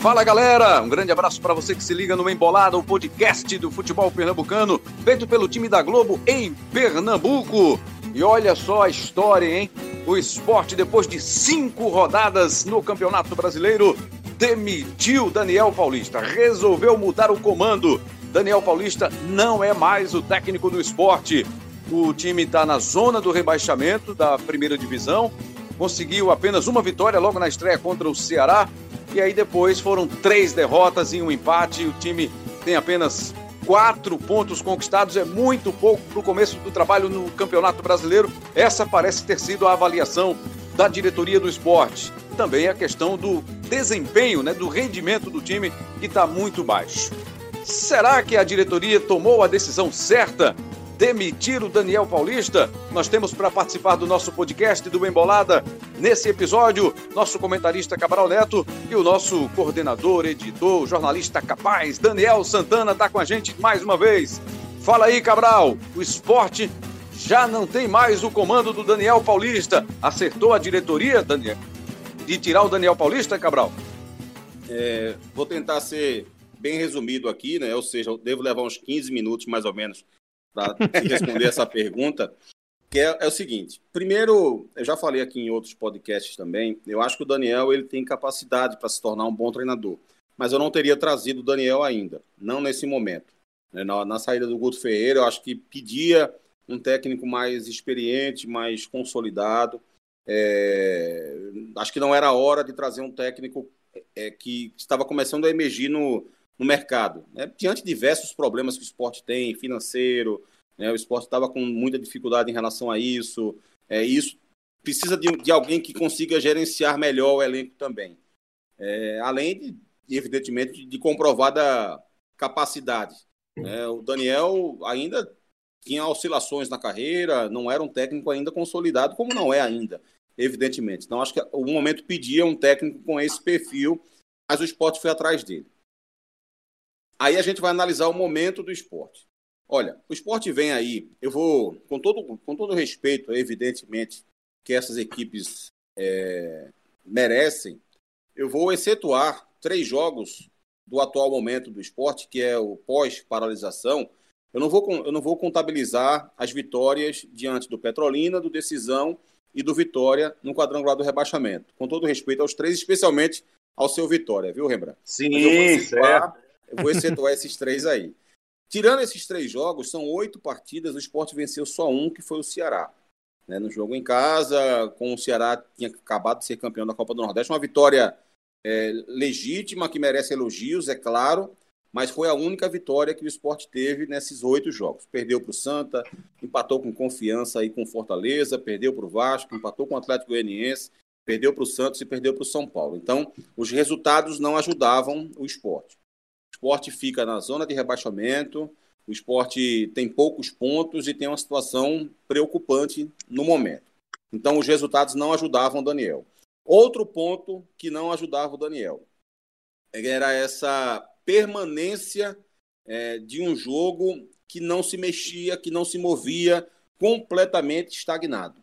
Fala galera, um grande abraço para você que se liga no Embolada, o podcast do futebol pernambucano, feito pelo time da Globo em Pernambuco. E olha só a história, hein? O esporte, depois de cinco rodadas no Campeonato Brasileiro, demitiu Daniel Paulista, resolveu mudar o comando. Daniel Paulista não é mais o técnico do esporte. O time está na zona do rebaixamento da primeira divisão, conseguiu apenas uma vitória logo na estreia contra o Ceará e aí depois foram três derrotas e um empate. O time tem apenas quatro pontos conquistados, é muito pouco para o começo do trabalho no Campeonato Brasileiro. Essa parece ter sido a avaliação da diretoria do esporte. Também a questão do desempenho, né, do rendimento do time, que está muito baixo. Será que a diretoria tomou a decisão certa demitir o Daniel Paulista? Nós temos para participar do nosso podcast do Embolada, nesse episódio, nosso comentarista Cabral Neto e o nosso coordenador, editor, jornalista capaz, Daniel Santana, está com a gente mais uma vez. Fala aí, Cabral, o esporte já não tem mais o comando do Daniel Paulista. Acertou a diretoria, Daniel, de tirar o Daniel Paulista, Cabral? É, vou tentar ser bem resumido aqui, né? Ou seja, eu devo levar uns 15 minutos mais ou menos para responder essa pergunta, que é, é, o seguinte. Primeiro, eu já falei aqui em outros podcasts também, eu acho que o Daniel ele tem capacidade para se tornar um bom treinador, mas eu não teria trazido o Daniel ainda, não nesse momento. Né? Na, na saída do Guto Ferreira, eu acho que pedia um técnico mais experiente, mais consolidado. É, acho que não era hora de trazer um técnico é, que estava começando a emergir no, no mercado. Né? Diante de diversos problemas que o esporte tem, financeiro, né? o esporte estava com muita dificuldade em relação a isso, é, isso precisa de, de alguém que consiga gerenciar melhor o elenco também. É, além de, evidentemente, de comprovada capacidade. Né? O Daniel ainda tinha oscilações na carreira, não era um técnico ainda consolidado, como não é ainda, evidentemente. Então, acho que o momento pedia um técnico com esse perfil, mas o esporte foi atrás dele. Aí a gente vai analisar o momento do esporte. Olha, o esporte vem aí, eu vou, com todo, com todo respeito, evidentemente, que essas equipes é, merecem, eu vou excetuar três jogos do atual momento do esporte, que é o pós-paralisação. Eu não, vou, eu não vou contabilizar as vitórias diante do Petrolina, do Decisão e do Vitória no quadrangular do rebaixamento. Com todo respeito aos três, especialmente ao seu Vitória, viu, Rembrandt? Sim, certo. Eu vou excetuar esses três aí. Tirando esses três jogos, são oito partidas, o esporte venceu só um, que foi o Ceará. Né, no jogo em casa, com o Ceará tinha acabado de ser campeão da Copa do Nordeste, uma vitória é, legítima, que merece elogios, é claro, mas foi a única vitória que o esporte teve nesses oito jogos. Perdeu para o Santa, empatou com confiança aí com Fortaleza, perdeu para o Vasco, empatou com o Atlético Goianiense, perdeu para o Santos e perdeu para o São Paulo. Então, os resultados não ajudavam o esporte esporte fica na zona de rebaixamento, o esporte tem poucos pontos e tem uma situação preocupante no momento. Então, os resultados não ajudavam o Daniel. Outro ponto que não ajudava o Daniel era essa permanência é, de um jogo que não se mexia, que não se movia, completamente estagnado.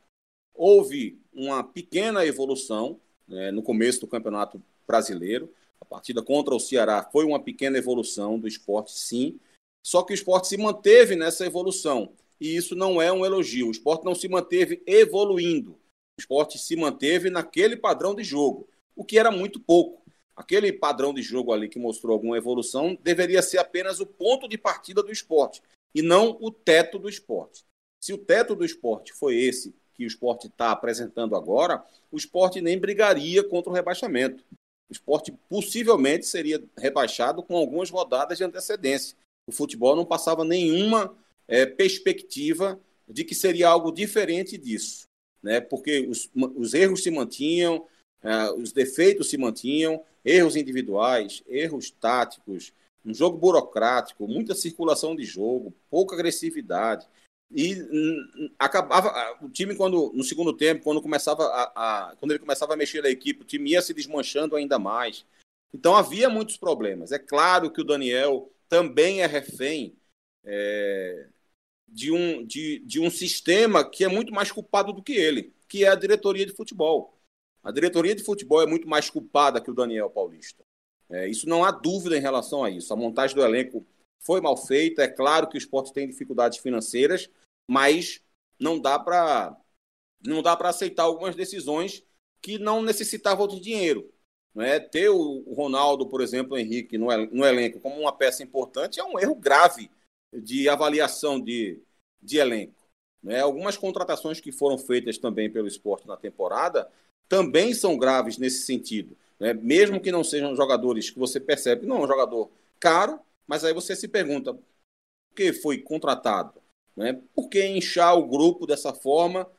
Houve uma pequena evolução né, no começo do Campeonato Brasileiro, partida contra o Ceará foi uma pequena evolução do esporte, sim. Só que o esporte se manteve nessa evolução. E isso não é um elogio. O esporte não se manteve evoluindo. O esporte se manteve naquele padrão de jogo, o que era muito pouco. Aquele padrão de jogo ali que mostrou alguma evolução deveria ser apenas o ponto de partida do esporte e não o teto do esporte. Se o teto do esporte foi esse que o esporte está apresentando agora, o esporte nem brigaria contra o rebaixamento. O esporte possivelmente seria rebaixado com algumas rodadas de antecedência. O futebol não passava nenhuma é, perspectiva de que seria algo diferente disso, né? porque os, os erros se mantinham, é, os defeitos se mantinham, erros individuais, erros táticos, um jogo burocrático, muita circulação de jogo, pouca agressividade. E hum, acabava o time quando no segundo tempo, quando começava a, a, quando ele começava a mexer na equipe, o time ia se desmanchando ainda mais. Então havia muitos problemas. É claro que o Daniel também é refém é, de, um, de, de um sistema que é muito mais culpado do que ele, que é a diretoria de futebol. A diretoria de futebol é muito mais culpada que o Daniel Paulista. É, isso não há dúvida em relação a isso. A montagem do elenco foi mal feita. É claro que o esporte tem dificuldades financeiras, mas não dá para não dá para aceitar algumas decisões que não necessitavam de dinheiro. Não é? Ter o Ronaldo, por exemplo, o Henrique no, no elenco como uma peça importante é um erro grave de avaliação de, de elenco. Né? Algumas contratações que foram feitas também pelo esporte na temporada também são graves nesse sentido. Né? Mesmo que não sejam jogadores que você percebe, não é um jogador caro, mas aí você se pergunta por que foi contratado? Né? Por que inchar o grupo dessa forma,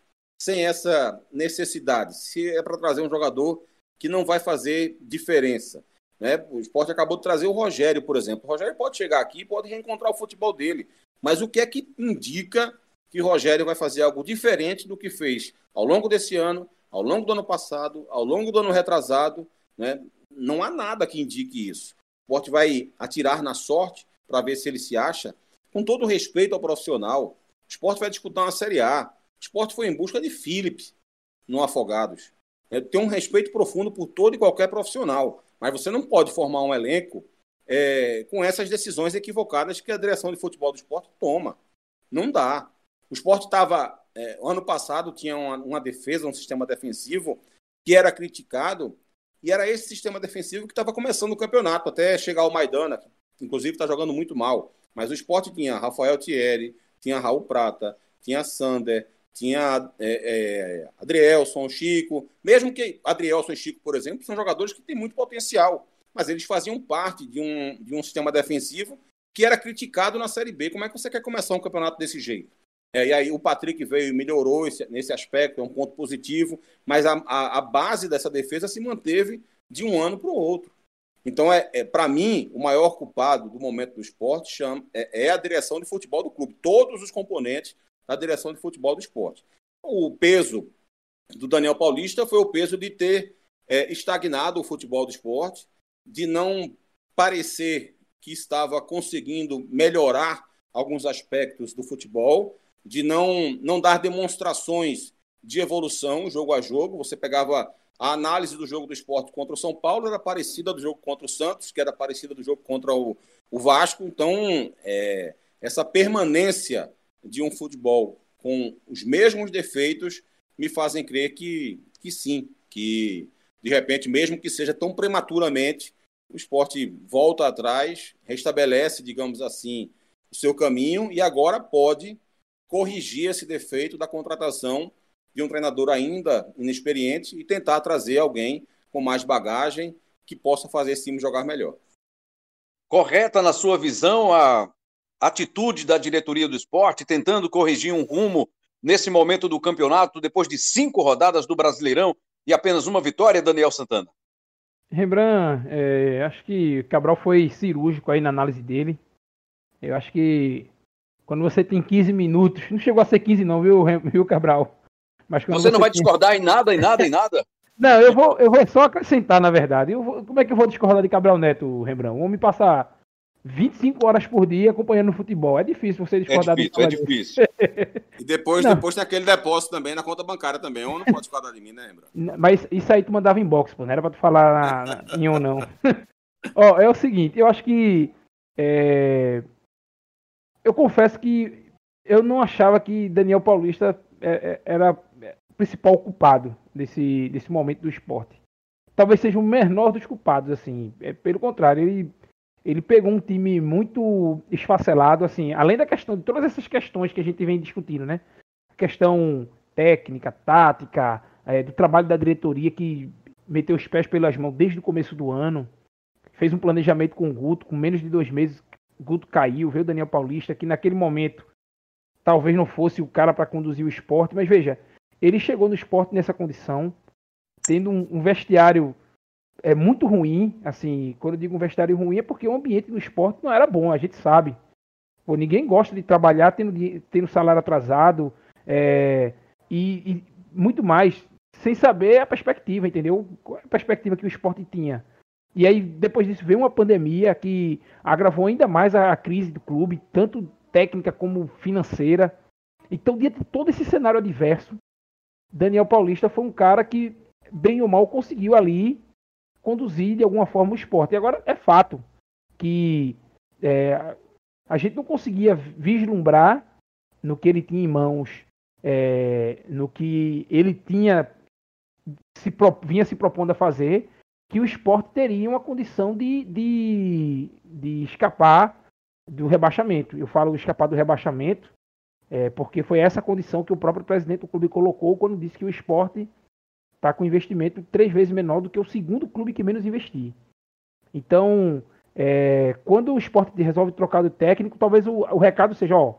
sem essa necessidade? Se é para trazer um jogador que não vai fazer diferença. Né? O esporte acabou de trazer o Rogério, por exemplo. O Rogério pode chegar aqui e pode reencontrar o futebol dele. Mas o que é que indica que Rogério vai fazer algo diferente do que fez ao longo desse ano, ao longo do ano passado, ao longo do ano retrasado? Né? Não há nada que indique isso. Esporte vai atirar na sorte para ver se ele se acha. Com todo respeito ao profissional, o esporte vai disputar uma Série A. O esporte foi em busca de Felipe no Afogados. É, tem um respeito profundo por todo e qualquer profissional. Mas você não pode formar um elenco é, com essas decisões equivocadas que a direção de futebol do esporte toma. Não dá. O esporte estava. É, ano passado tinha uma, uma, defesa, um sistema defensivo que era criticado, e era esse sistema defensivo que estava começando o campeonato, até chegar o Maidana, que inclusive está jogando muito mal. Mas o esporte tinha Rafael Thierry, tinha Raul Prata, tinha Sander, tinha é, é, Adrielson, Chico, mesmo que Adrielson e Chico, por exemplo, são jogadores que têm muito potencial, mas eles faziam parte de um, de um sistema defensivo que era criticado na Série B. Como é que você quer começar um campeonato desse jeito? É, e aí o Patrick veio e melhorou esse, nesse aspecto, é um ponto positivo, mas a, a, a, base dessa defesa se manteve de um ano para o outro. Então, é, é para mim, o maior culpado do momento do esporte chama, é, é a direção de futebol do clube. Todos os componentes da direção de futebol do esporte. O peso do Daniel Paulista foi o peso de ter é, estagnado o futebol do esporte, de não parecer que estava conseguindo melhorar alguns aspectos do futebol, de não, não dar demonstrações de evolução jogo a jogo. Você pegava a análise do jogo do esporte contra o São Paulo, era parecida do jogo contra o Santos, que era parecida do jogo contra o, o Vasco. Então, é, essa permanência de um futebol com os mesmos defeitos me fazem crer que, que sim, que de repente, mesmo que seja tão prematuramente, o esporte volta atrás, restabelece, digamos assim, o seu caminho e agora pode corrigir esse defeito da contratação de um treinador ainda inexperiente e tentar trazer alguém com mais bagagem que possa fazer esse time jogar melhor. Correta na sua visão a atitude da diretoria do esporte, tentando corrigir um rumo nesse momento do campeonato, depois de cinco rodadas do Brasileirão e apenas uma vitória, Daniel Santana? Rembrandt, é, acho que Cabral foi cirúrgico aí na análise dele. Eu acho que quando você tem 15 minutos, não chegou a ser 15 não, viu, viu Cabral? Mas você, você não vai tem... discordar em nada, em nada, em nada? não, eu vou, eu vou só acrescentar, na verdade. Vou, como é que eu vou discordar de Cabral Neto, Rembrandt? O homem passa 25 horas por dia acompanhando futebol. É difícil você discordar é difícil, É difícil. e depois, depois tem aquele depósito também na conta bancária também. Ou não pode discordar de mim, né, lembra? Mas isso aí tu mandava inbox, pô. Não era pra tu falar na, na, em um, não. Ó, é o seguinte, eu acho que. É... Eu confesso que eu não achava que Daniel Paulista é, é, era o principal culpado desse, desse momento do esporte. Talvez seja o menor dos culpados, assim. É, pelo contrário, ele ele pegou um time muito esfacelado, assim, além da questão de todas essas questões que a gente vem discutindo, né? Questão técnica, tática, é, do trabalho da diretoria que meteu os pés pelas mãos desde o começo do ano, fez um planejamento com o Guto, com menos de dois meses, Guto caiu, veio o Daniel Paulista, que naquele momento talvez não fosse o cara para conduzir o esporte, mas veja, ele chegou no esporte nessa condição, tendo um, um vestiário é muito ruim, assim, quando eu digo um vestiário ruim é porque o ambiente do esporte não era bom, a gente sabe. Pô, ninguém gosta de trabalhar tendo, tendo salário atrasado é, e, e, muito mais, sem saber a perspectiva, entendeu? Qual é a perspectiva que o esporte tinha. E aí, depois disso, veio uma pandemia que agravou ainda mais a, crise do clube, tanto técnica como financeira. Então, diante de todo esse cenário adverso, Daniel Paulista foi um cara que, bem ou mal, conseguiu ali conduzir de alguma forma o esporte. E agora é fato que é, a gente não conseguia vislumbrar no que ele tinha em mãos, é, no que ele tinha se, vinha se propondo a fazer, que o esporte teria uma condição de, de, de escapar do rebaixamento. Eu falo escapar do rebaixamento é, porque foi essa condição que o próprio presidente do clube colocou quando disse que o esporte está com investimento três vezes menor do que o segundo clube que menos investir. Então, é, quando o esporte resolve trocar de técnico, talvez o, o recado seja, ó,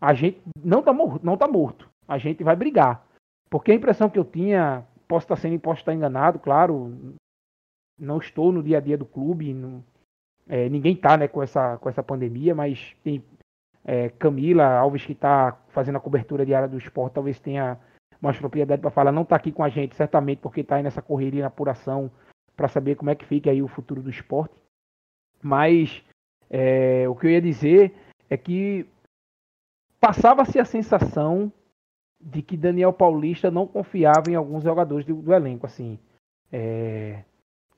a gente não está morto, tá morto, a gente vai brigar. Porque a impressão que eu tinha, posso estar sendo, posso estar enganado, claro, não estou no dia a dia do clube, não, é, ninguém está né, com, essa, com essa pandemia, mas tem é, Camila Alves que está fazendo a cobertura diária do esporte, talvez tenha mais propriedade para falar, não está aqui com a gente, certamente porque está aí nessa correria, na apuração, para saber como é que fica aí o futuro do esporte. Mas é, o que eu ia dizer é que passava-se a sensação de que Daniel Paulista não confiava em alguns jogadores do, do elenco. Assim, é,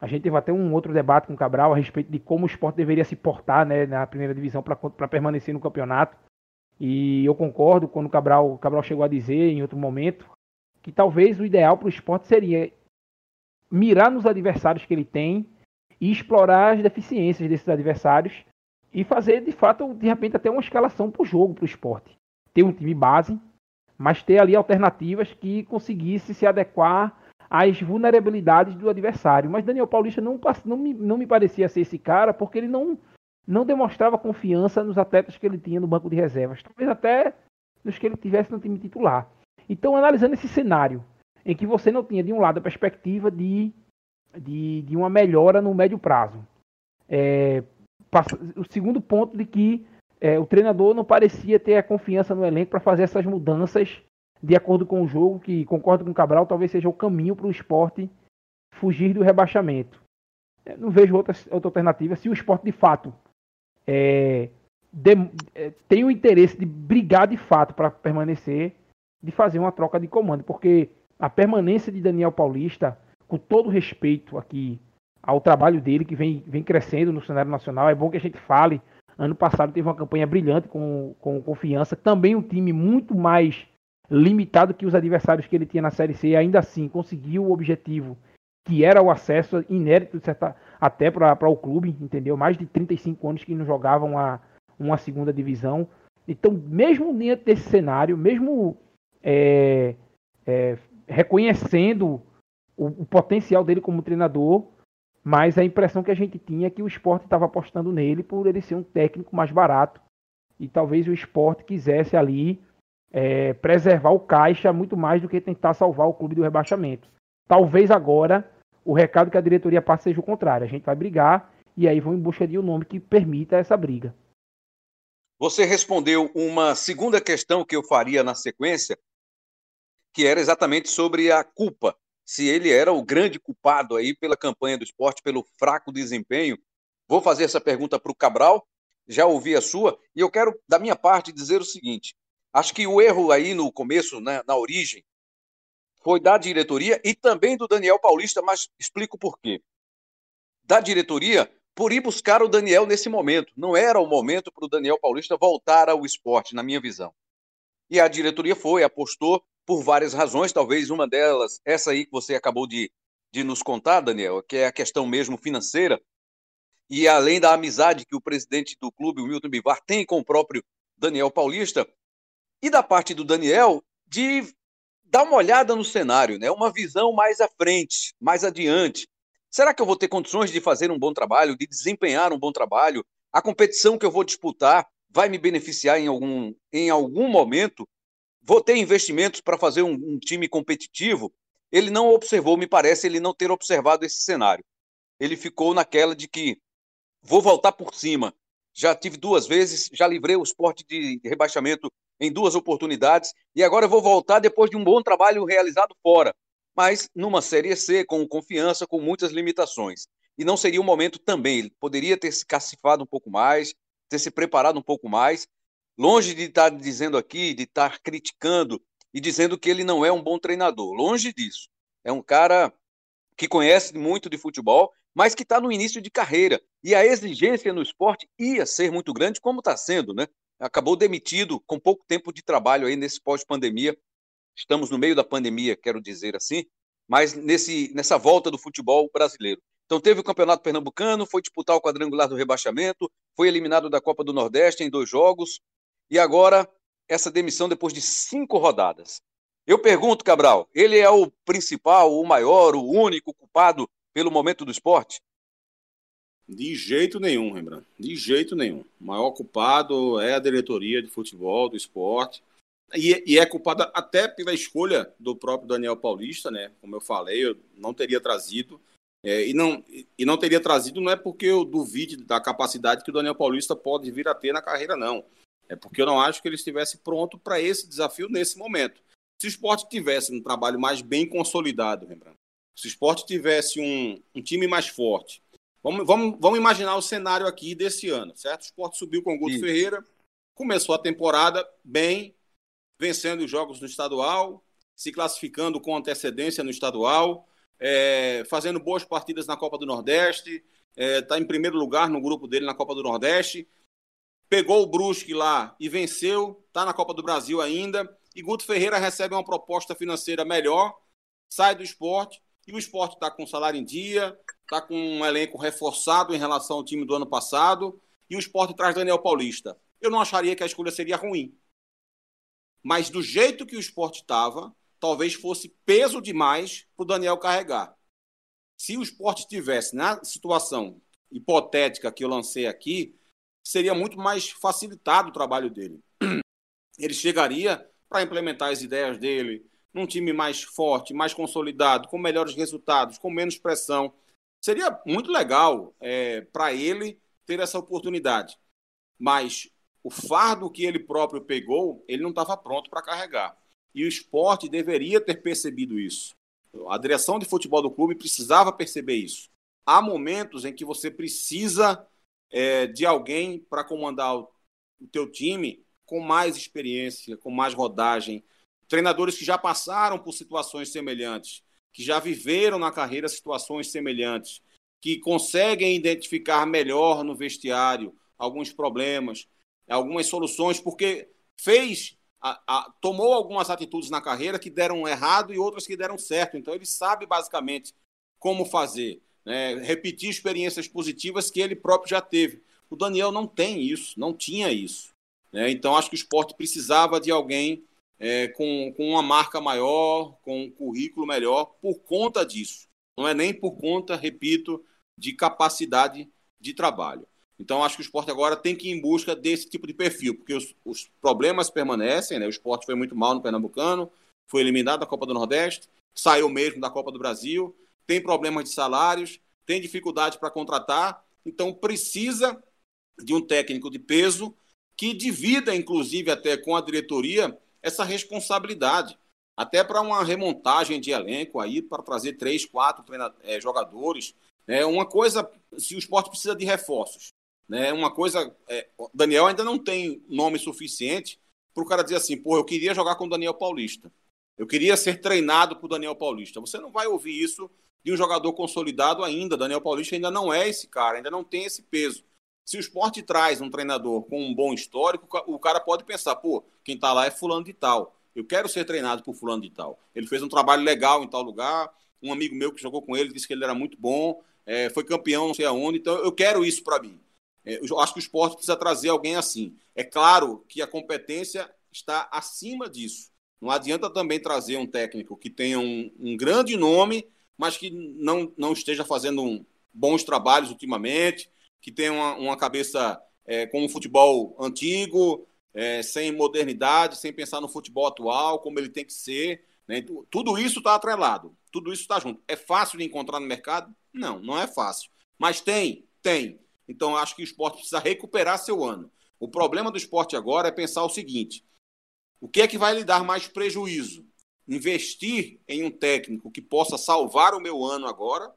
a gente teve até um outro debate com o Cabral a respeito de como o esporte deveria se portar né, na primeira divisão para permanecer no campeonato. E eu concordo quando o Cabral, o Cabral chegou a dizer em outro momento que talvez o ideal para o esporte seria mirar nos adversários que ele tem e explorar as deficiências desses adversários e fazer de fato, de repente, até uma escalação para o jogo, para o esporte. Ter um time base, mas ter ali alternativas que conseguisse se adequar às vulnerabilidades do adversário. Mas Daniel Paulista não, não, me, não me parecia ser esse cara, porque ele não, não demonstrava confiança nos atletas que ele tinha no banco de reservas, talvez até nos que ele tivesse no time titular. Então, analisando esse cenário, em que você não tinha, de um lado, a perspectiva de, de, de uma melhora no médio prazo. É, o segundo ponto de que é, o treinador não parecia ter a confiança no elenco para fazer essas mudanças de acordo com o jogo, que concordo com o Cabral, talvez seja o caminho para o esporte fugir do rebaixamento. Eu não vejo outra, outra alternativa. Se o esporte de fato é, de, é, tem o interesse de brigar de fato para permanecer, de fazer uma troca de comando, porque a permanência de Daniel Paulista, com todo respeito aqui ao trabalho dele, que vem, vem crescendo no cenário nacional, é bom que a gente fale. Ano passado teve uma campanha brilhante com, com confiança, também um time muito mais limitado que os adversários que ele tinha na Série C, ainda assim conseguiu o objetivo, que era o acesso inédito certa, até para o clube, entendeu? Mais de 35 anos que não jogavam uma, uma segunda divisão. Então, mesmo dentro desse cenário, mesmo é, é, reconhecendo o, o, potencial dele como treinador, mas a impressão que a gente tinha é que o esporte estava apostando nele por ele ser um técnico mais barato. E talvez o esporte quisesse ali é, preservar o caixa muito mais do que tentar salvar o clube do rebaixamento. Talvez agora o recado que a diretoria passa seja o contrário. A gente vai brigar e aí vão em busca de um nome que permita essa briga. Você respondeu uma segunda questão que eu faria na sequência, que era exatamente sobre a culpa. Se ele era o grande culpado aí pela campanha do esporte, pelo fraco desempenho. Vou fazer essa pergunta para o Cabral, já ouvi a sua, e eu quero, da minha parte, dizer o seguinte: acho que o erro aí no começo, né, na origem, foi da diretoria e também do Daniel Paulista, mas explico por quê. Da diretoria, por ir buscar o Daniel nesse momento. Não era o momento para o Daniel Paulista voltar ao esporte, na minha visão. E a diretoria foi, apostou por várias razões, talvez uma delas, essa aí que você acabou de, de nos contar, Daniel, que é a questão mesmo financeira. E além da amizade que o presidente do clube, o Milton Bivar, tem com o próprio Daniel Paulista, e da parte do Daniel, de dar uma olhada no cenário, né? uma visão mais à frente, mais adiante. Será que eu vou ter condições de fazer um bom trabalho, de desempenhar um bom trabalho? A competição que eu vou disputar vai me beneficiar em algum, em algum momento? Vou ter investimentos para fazer um, um time competitivo? Ele não observou, me parece, ele não ter observado esse cenário. Ele ficou naquela de que vou voltar por cima. Já tive duas vezes, já livrei o esporte de rebaixamento em duas oportunidades e agora eu vou voltar depois de um bom trabalho realizado fora, mas numa Série C, com confiança, com muitas limitações. E não seria o momento também, ele poderia ter se cacifado um pouco mais, ter se preparado um pouco mais, longe de estar dizendo aqui, de estar criticando e dizendo que ele não é um bom treinador, longe disso. É um cara que conhece muito de futebol, mas que está no início de carreira. E a exigência no esporte ia ser muito grande, como está sendo, né? Acabou demitido com pouco tempo de trabalho aí nesse pós-pandemia. Estamos no meio da pandemia, quero dizer assim, mas nesse, nessa volta do futebol brasileiro. Então teve o Campeonato Pernambucano, foi disputar o quadrangular do rebaixamento, foi eliminado da Copa do Nordeste em dois jogos, e agora essa demissão depois de cinco rodadas. Eu pergunto, Cabral, ele é o principal, o maior, o único culpado pelo momento do esporte? De jeito nenhum, Rembrandt. De jeito nenhum. O maior culpado é a diretoria de futebol, do esporte. E, e é culpada até pela escolha do próprio Daniel Paulista, né? Como eu falei, eu não teria trazido. É, e, não, e não teria trazido não é porque eu duvide da capacidade que o Daniel Paulista pode vir a ter na carreira, não. É porque eu não acho que ele estivesse pronto para esse desafio nesse momento. Se o esporte tivesse um trabalho mais bem consolidado, lembrando, se o esporte tivesse um, um time mais forte, vamos, vamos, vamos imaginar o cenário aqui desse ano, certo? O esporte subiu com o Guto Ferreira, começou a temporada bem, vencendo os jogos no estadual, se classificando com antecedência no estadual, é, fazendo boas partidas na Copa do Nordeste, está é, em primeiro lugar no grupo dele na Copa do Nordeste, pegou o Brusque lá e venceu, está na Copa do Brasil ainda, e Guto Ferreira recebe uma proposta financeira melhor, sai do esporte, e o esporte está com salário em dia, está com um elenco reforçado em relação ao time do ano passado, e o esporte traz Daniel Paulista. Eu não acharia que a escolha seria ruim. Mas do jeito que o esporte estava, talvez fosse peso demais para o Daniel carregar. Se o esporte estivesse na situação hipotética que eu lancei aqui, seria muito mais facilitado o trabalho dele. Ele chegaria para implementar as ideias dele, num time mais forte, mais consolidado, com melhores resultados, com menos pressão. Seria muito legal é, para ele ter essa oportunidade. Mas o fardo que ele próprio pegou, ele não estava pronto para carregar. E o esporte deveria ter percebido isso. A direção de futebol do clube precisava perceber isso. Há momentos em que você precisa é, de alguém para comandar o, o teu time com mais experiência, com mais rodagem, treinadores que já passaram por situações semelhantes, que já viveram na carreira situações semelhantes, que conseguem identificar melhor no vestiário alguns problemas, algumas soluções, porque fez, a, a, tomou algumas atitudes na carreira que deram errado e outras que deram certo. Então ele sabe basicamente como fazer, né? repetir experiências positivas que ele próprio já teve. O Daniel não tem isso, não tinha isso. Né? Então, acho que o esporte precisava de alguém é, com, com uma marca maior, com um currículo melhor, por conta disso. Não é nem por conta, repito, de capacidade de trabalho. Então, acho que o esporte agora tem que ir em busca desse tipo de perfil, porque os, os problemas permanecem. Né? O esporte foi muito mal no Pernambucano, foi eliminado da Copa do Nordeste, saiu mesmo da Copa do Brasil, tem problemas de salários, tem dificuldade para contratar, então precisa de um técnico de peso que divida, inclusive, até com a diretoria, essa responsabilidade. Até para uma remontagem de elenco aí, para trazer três, quatro é, jogadores. É uma coisa, se o esporte precisa de reforços. Né, uma coisa, é, Daniel ainda não tem nome suficiente para o cara dizer assim, pô, eu queria jogar com o Daniel Paulista. Eu queria ser treinado por Daniel Paulista. Você não vai ouvir isso de um jogador consolidado ainda. Daniel Paulista ainda não é esse cara, ainda não tem esse peso. Se o esporte traz um treinador com um bom histórico, o cara pode pensar, pô, quem está lá é fulano de tal. Eu quero ser treinado por fulano de tal. Ele fez um trabalho legal em tal lugar. Um amigo meu que jogou com ele disse que ele era muito bom, é, foi campeão não sei aonde, então eu quero isso para mim. É, eu acho que o esporte precisa trazer alguém assim. É claro que a competência está acima disso. Não adianta também trazer um técnico que tenha um, um grande nome, mas que não, não esteja fazendo um, bons trabalhos ultimamente, que tem uma, uma cabeça é, com um futebol antigo, é, sem modernidade, sem pensar no futebol atual, como ele tem que ser. Né? Tudo isso está atrelado, tudo isso está junto. É fácil de encontrar no mercado? Não, não é fácil. Mas tem, tem. Então acho que o esporte precisa recuperar seu ano. O problema do esporte agora é pensar o seguinte: o que é que vai lhe dar mais prejuízo? Investir em um técnico que possa salvar o meu ano agora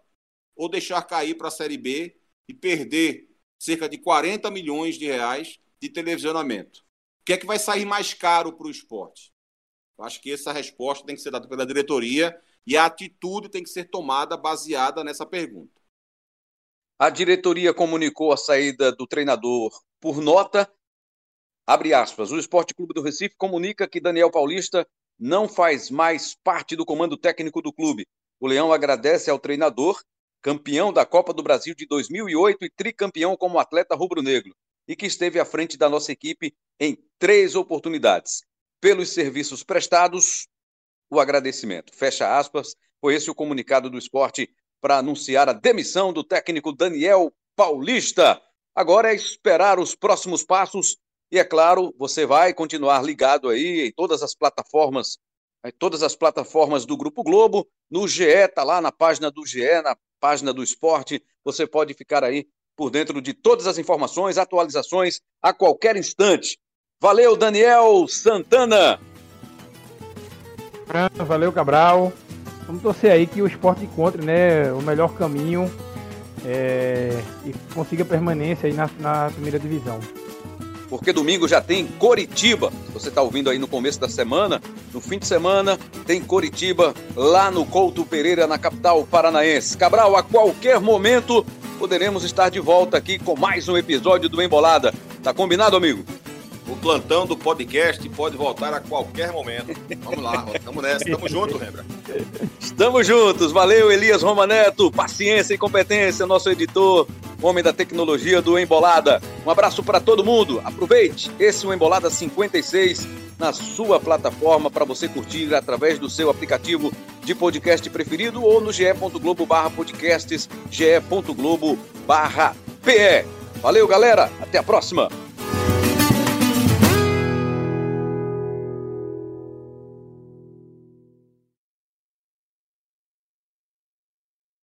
ou deixar cair para a Série B e perder cerca de 40 milhões de reais de televisionamento. O que é que vai sair mais caro para o esporte? Eu acho que essa resposta tem que ser dada pela diretoria E a atitude tem que ser tomada baseada nessa pergunta. A diretoria comunicou a saída do treinador por nota. Abre aspas. O Esporte Clube do Recife comunica que Daniel Paulista não faz mais parte do comando técnico do clube. O Leão agradece ao treinador, campeão da Copa do Brasil de 2008 e tricampeão como atleta rubro-negro, e que esteve à frente da nossa equipe em três oportunidades. Pelos serviços prestados, o agradecimento. Fecha aspas. Foi esse o comunicado do esporte para anunciar a demissão do técnico Daniel Paulista. Agora é esperar os próximos passos e, é claro, você vai continuar ligado aí em todas as plataformas, em todas as plataformas do Grupo Globo, no GE, tá lá na página do GE, na página do esporte. Você pode ficar aí por dentro de todas as informações, atualizações a qualquer instante. Valeu, Daniel Santana. Valeu, Cabral. Vamos torcer aí que o esporte encontre né, o melhor caminho é, e consiga permanência aí na, na primeira divisão porque domingo já tem Coritiba. Você está ouvindo aí no começo da semana, no fim de semana tem Coritiba lá no Couto Pereira, na capital paranaense. Cabral, a qualquer momento poderemos estar de volta aqui com mais um episódio do Embolada. Tá combinado, amigo? O plantão do podcast pode voltar a qualquer momento. Vamos lá, vamos nessa. Tamo junto, lembra? Estamos juntos. Valeu, Elias Romaneto. Paciência e competência, nosso editor, homem da tecnologia do Embolada. Um abraço para todo mundo. Aproveite esse Embolada 56 na sua plataforma para você curtir através do seu aplicativo de podcast preferido ou no ge.globo barra podcasts, ge.globo barra PE. Valeu, galera. Até a próxima.